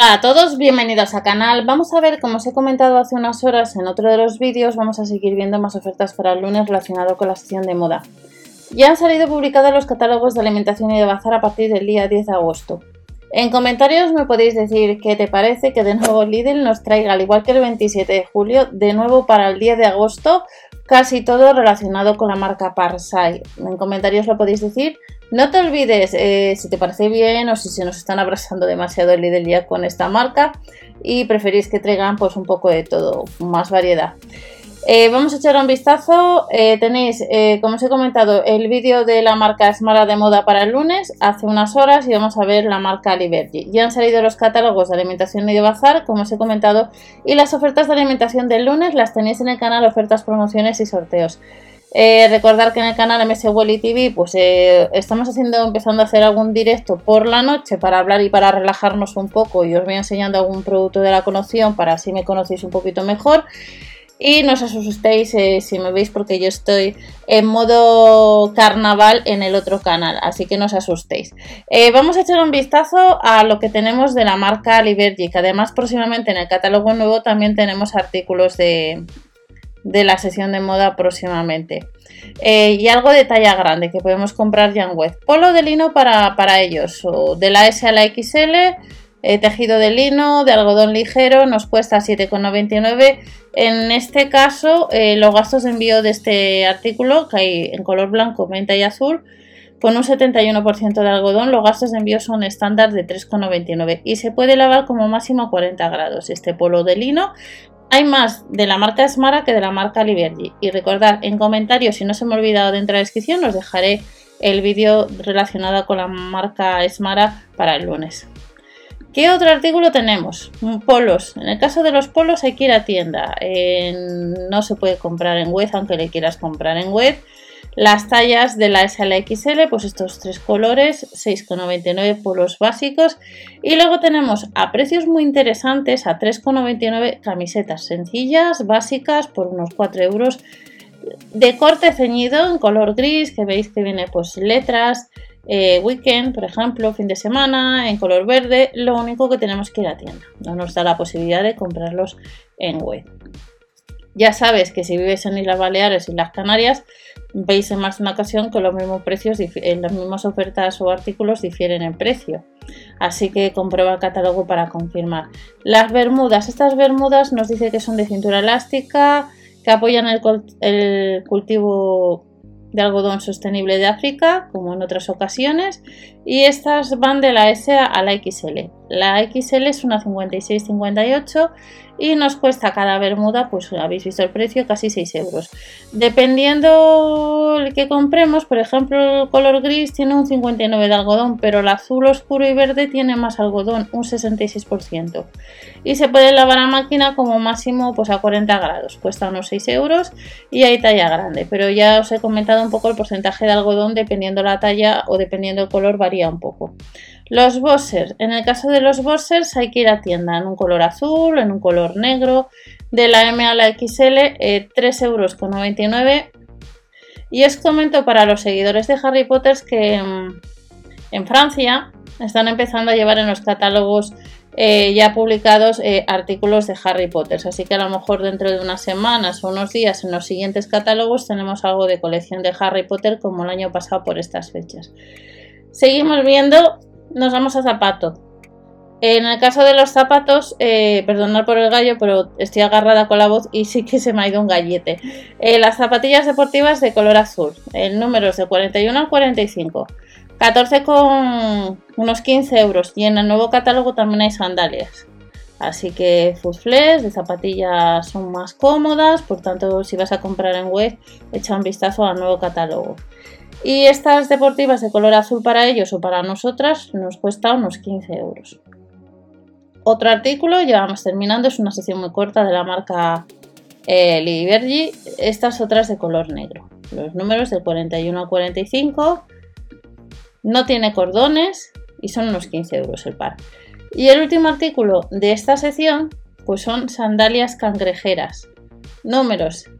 Hola a todos, bienvenidos al canal. Vamos a ver, como os he comentado hace unas horas en otro de los vídeos, vamos a seguir viendo más ofertas para el lunes relacionado con la sección de moda. Ya han salido publicados los catálogos de alimentación y de bazar a partir del día 10 de agosto. En comentarios me podéis decir qué te parece que de nuevo Lidl nos traiga, al igual que el 27 de julio, de nuevo para el día de agosto, casi todo relacionado con la marca Parsai. En comentarios lo podéis decir. No te olvides eh, si te parece bien o si se nos están abrazando demasiado el Lidl ya con esta marca y preferís que traigan pues un poco de todo, más variedad. Eh, vamos a echar un vistazo. Eh, tenéis, como os he comentado, el vídeo de la marca Smara de moda para el lunes, hace unas horas, y vamos a ver la marca Liberty. Ya han salido los catálogos de alimentación y de bazar, como os he comentado, y las ofertas de alimentación del lunes las tenéis en el canal Ofertas, Promociones y Sorteos. Eh, recordar que en el canal MS Welly TV pues eh, estamos haciendo, empezando a hacer algún directo por la noche para hablar y para relajarnos un poco y os voy enseñando algún producto de la conoción para así me conocéis un poquito mejor y no os asustéis eh, si me veis porque yo estoy en modo carnaval en el otro canal, así que no os asustéis. vamos a echar un vistazo a lo que tenemos de la marca Liberty, que además próximamente en el catálogo nuevo también tenemos artículos de, de la sesión de moda próximamente. Eh, y algo de talla grande que podemos comprar ya en web. Polo de lino para, ellos, o de la S a la XL, eh, tejido de lino, de algodón ligero, nos cuesta 7,99. En este caso, eh, los gastos de envío de este artículo, que hay en color blanco, menta y azul, con un 71% de algodón, los gastos de envío son estándar de 3,99 y se puede lavar como máximo a 40 grados. Este polo de lino hay más de la marca Smara que de la marca Liberty. Y recordad, en comentarios, si no se me ha olvidado dentro de la descripción, os dejaré el vídeo relacionado con la marca Smara para el lunes. ¿Qué otro artículo tenemos? Polos. En el caso de los polos hay que ir a tienda. no se puede comprar en web, aunque le quieras comprar en web. Las tallas de la S a la XL, pues estos tres colores, 6,99 polos básicos. Y luego tenemos a precios muy interesantes, a 3,99 camisetas sencillas, básicas, por unos 4 euros. De corte ceñido en color gris, que veis que viene pues letras, eh, weekend, por ejemplo, fin de semana, en color verde. Lo único que tenemos que ir a tienda. No nos da la posibilidad de comprarlos en web. Ya sabes que si vives en Islas Baleares y las Canarias, veis en más de una ocasión que los mismos precios, en las mismas ofertas o artículos difieren en precio. Así que comprueba el catálogo para confirmar. Las bermudas, estas bermudas nos dice que son de cintura elástica, que apoyan el, cultivo de algodón sostenible de África, como en otras ocasiones, y estas van de la S a la XL. La XL es una 56-58 y nos cuesta cada bermuda, pues habéis visto el precio, casi 6 euros. Dependiendo el que compremos, por ejemplo, el color gris tiene un 59 de algodón, pero el azul oscuro y verde tiene más algodón, un 66%. Y se puede lavar a máquina como máximo pues a 40 grados, cuesta unos 6 euros y hay talla grande, pero ya os he comentado un poco el porcentaje de algodón dependiendo la talla o dependiendo el color varía un poco. Los boxers. En el caso de los boxers hay que ir a tienda en un color azul, en un color negro. De la M a la XL, eh, 3,99 euros. Y os comento para los seguidores de Harry Potter que mm, en Francia están empezando a llevar en los catálogos eh, ya publicados eh, artículos de Harry Potter. Así que a lo mejor dentro de unas semanas o unos días en los siguientes catálogos tenemos algo de colección de Harry Potter como el año pasado por estas fechas. Seguimos viendo nos vamos a zapato. En el caso de los zapatos, eh, perdonad por el gallo, pero estoy agarrada con la voz y sí que se me ha ido un gallete. Eh, las zapatillas deportivas de color azul. El número es de 41 al 45. 14 con unos 15 euros. Y en el nuevo catálogo también hay sandalias. Así que fusfles de zapatillas son más cómodas. Por tanto, si vas a comprar en web, echa un vistazo al nuevo catálogo. Y estas deportivas de color azul para ellos o para nosotras nos cuesta unos 15 euros. Otro artículo, ya vamos terminando, es una sección muy corta de la marca eh. Estas otras de color negro. Los números de 41 a 45. No tiene cordones y son unos 15 euros el par. Y el último artículo de esta sección, pues son sandalias cangrejeras. Números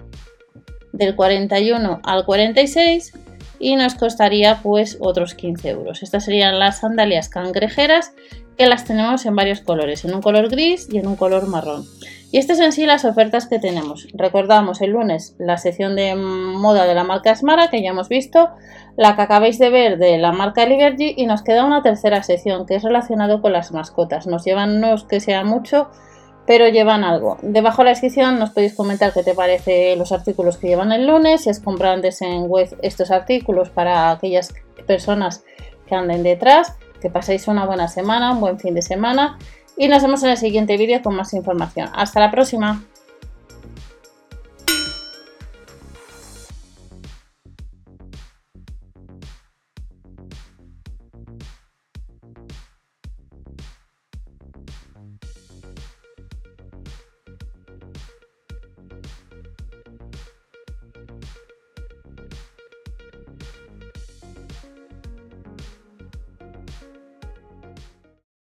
del 41 al 46 y nos costaría pues otros 15 euros. Estas serían las sandalias cangrejeras que las tenemos en varios colores, en un color gris y en un color marrón. Y estas en sí las ofertas que tenemos. Recordamos el lunes la sección de moda de la marca Smara que ya hemos visto, la que acabáis de ver de la marca Liberty y nos queda una tercera sección que es relacionado con las mascotas. Nos llevan, no es que sea mucho, pero llevan algo. Debajo de la descripción nos podéis comentar qué te parece los artículos que llevan el lunes, si es comprantes en web estos artículos para aquellas personas que anden detrás, que paséis una buena semana, un buen fin de semana y nos vemos en el siguiente vídeo con más información. Hasta la próxima.